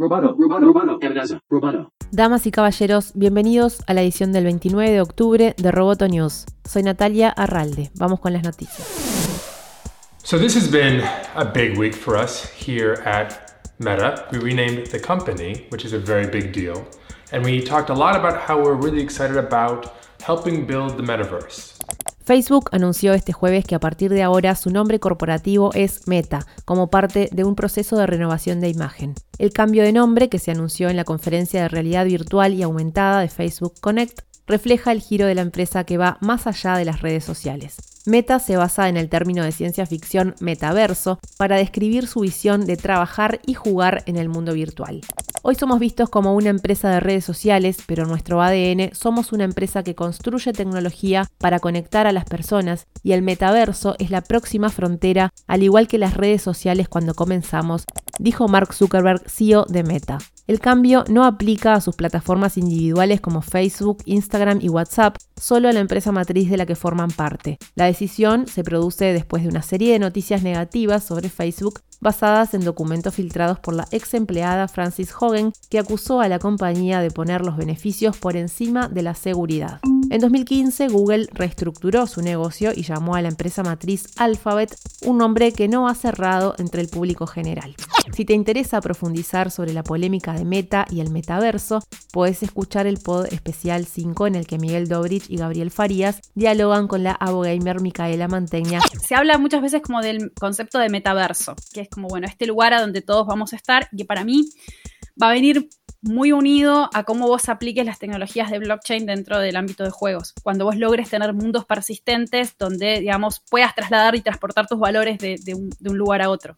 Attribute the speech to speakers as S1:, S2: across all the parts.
S1: Roboto, roboto, roboto, amenaza, roboto.
S2: Damas y caballeros, bienvenidos a la edición del 29 de octubre de Roboto News. Soy Natalia Arralde. Vamos con las noticias.
S3: So this has been a big week for us here at Meta. We renamed the company, which is a very big deal. And we talked a lot about how we're really excited about helping build the metaverse.
S2: Facebook anunció este jueves que a partir de ahora su nombre corporativo es Meta, como parte de un proceso de renovación de imagen. El cambio de nombre, que se anunció en la conferencia de realidad virtual y aumentada de Facebook Connect, refleja el giro de la empresa que va más allá de las redes sociales. Meta se basa en el término de ciencia ficción metaverso para describir su visión de trabajar y jugar en el mundo virtual. Hoy somos vistos como una empresa de redes sociales, pero en nuestro ADN somos una empresa que construye tecnología para conectar a las personas y el metaverso es la próxima frontera, al igual que las redes sociales cuando comenzamos, dijo Mark Zuckerberg, CEO de Meta. El cambio no aplica a sus plataformas individuales como Facebook, Instagram y WhatsApp, solo a la empresa matriz de la que forman parte. La decisión se produce después de una serie de noticias negativas sobre Facebook basadas en documentos filtrados por la ex empleada Francis Hogan, que acusó a la compañía de poner los beneficios por encima de la seguridad. En 2015, Google reestructuró su negocio y llamó a la empresa matriz Alphabet, un nombre que no ha cerrado entre el público general. Si te interesa profundizar sobre la polémica de Meta y el metaverso, puedes escuchar el pod especial 5 en el que Miguel Dobrich y Gabriel Farías dialogan con la abogamer Micaela Manteña.
S4: Se habla muchas veces como del concepto de metaverso, que como, bueno, este lugar a donde todos vamos a estar, y para mí va a venir muy unido a cómo vos apliques las tecnologías de blockchain dentro del ámbito de juegos. Cuando vos logres tener mundos persistentes donde, digamos, puedas trasladar y transportar tus valores de, de, un, de un lugar a otro.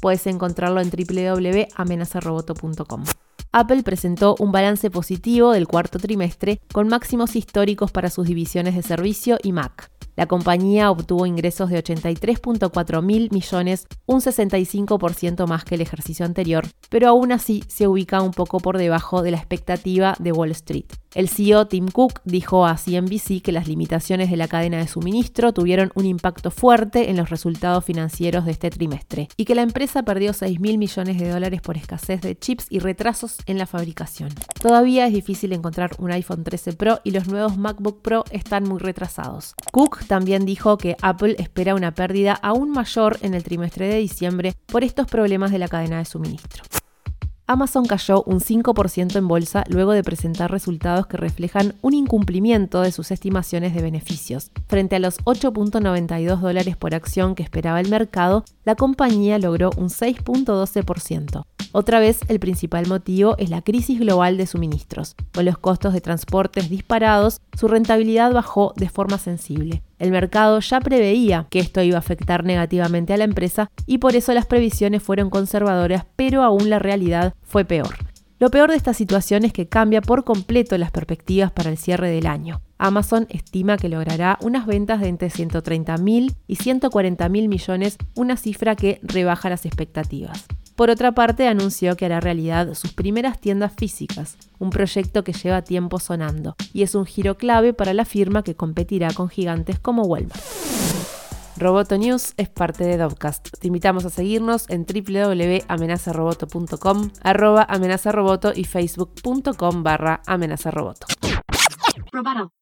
S2: Puedes encontrarlo en www.amenazaroboto.com. Apple presentó un balance positivo del cuarto trimestre con máximos históricos para sus divisiones de servicio y Mac. La compañía obtuvo ingresos de 83.4 mil millones, un 65% más que el ejercicio anterior, pero aún así se ubica un poco por debajo de la expectativa de Wall Street. El CEO Tim Cook dijo a CNBC que las limitaciones de la cadena de suministro tuvieron un impacto fuerte en los resultados financieros de este trimestre y que la empresa perdió 6 mil millones de dólares por escasez de chips y retrasos en la fabricación. Todavía es difícil encontrar un iPhone 13 Pro y los nuevos MacBook Pro están muy retrasados. Cook también dijo que Apple espera una pérdida aún mayor en el trimestre de diciembre por estos problemas de la cadena de suministro. Amazon cayó un 5% en bolsa luego de presentar resultados que reflejan un incumplimiento de sus estimaciones de beneficios. Frente a los 8.92 dólares por acción que esperaba el mercado, la compañía logró un 6.12%. Otra vez, el principal motivo es la crisis global de suministros. Con los costos de transportes disparados, su rentabilidad bajó de forma sensible. El mercado ya preveía que esto iba a afectar negativamente a la empresa y por eso las previsiones fueron conservadoras, pero aún la realidad fue peor. Lo peor de esta situación es que cambia por completo las perspectivas para el cierre del año. Amazon estima que logrará unas ventas de entre 130 mil y 140 mil millones, una cifra que rebaja las expectativas. Por otra parte, anunció que hará realidad sus primeras tiendas físicas, un proyecto que lleva tiempo sonando, y es un giro clave para la firma que competirá con gigantes como Walmart. Roboto News es parte de Dovcast. Te invitamos a seguirnos en www.amenazaroboto.com, arroba amenazaroboto y facebook.com barra amenazaroboto.
S5: Roboto.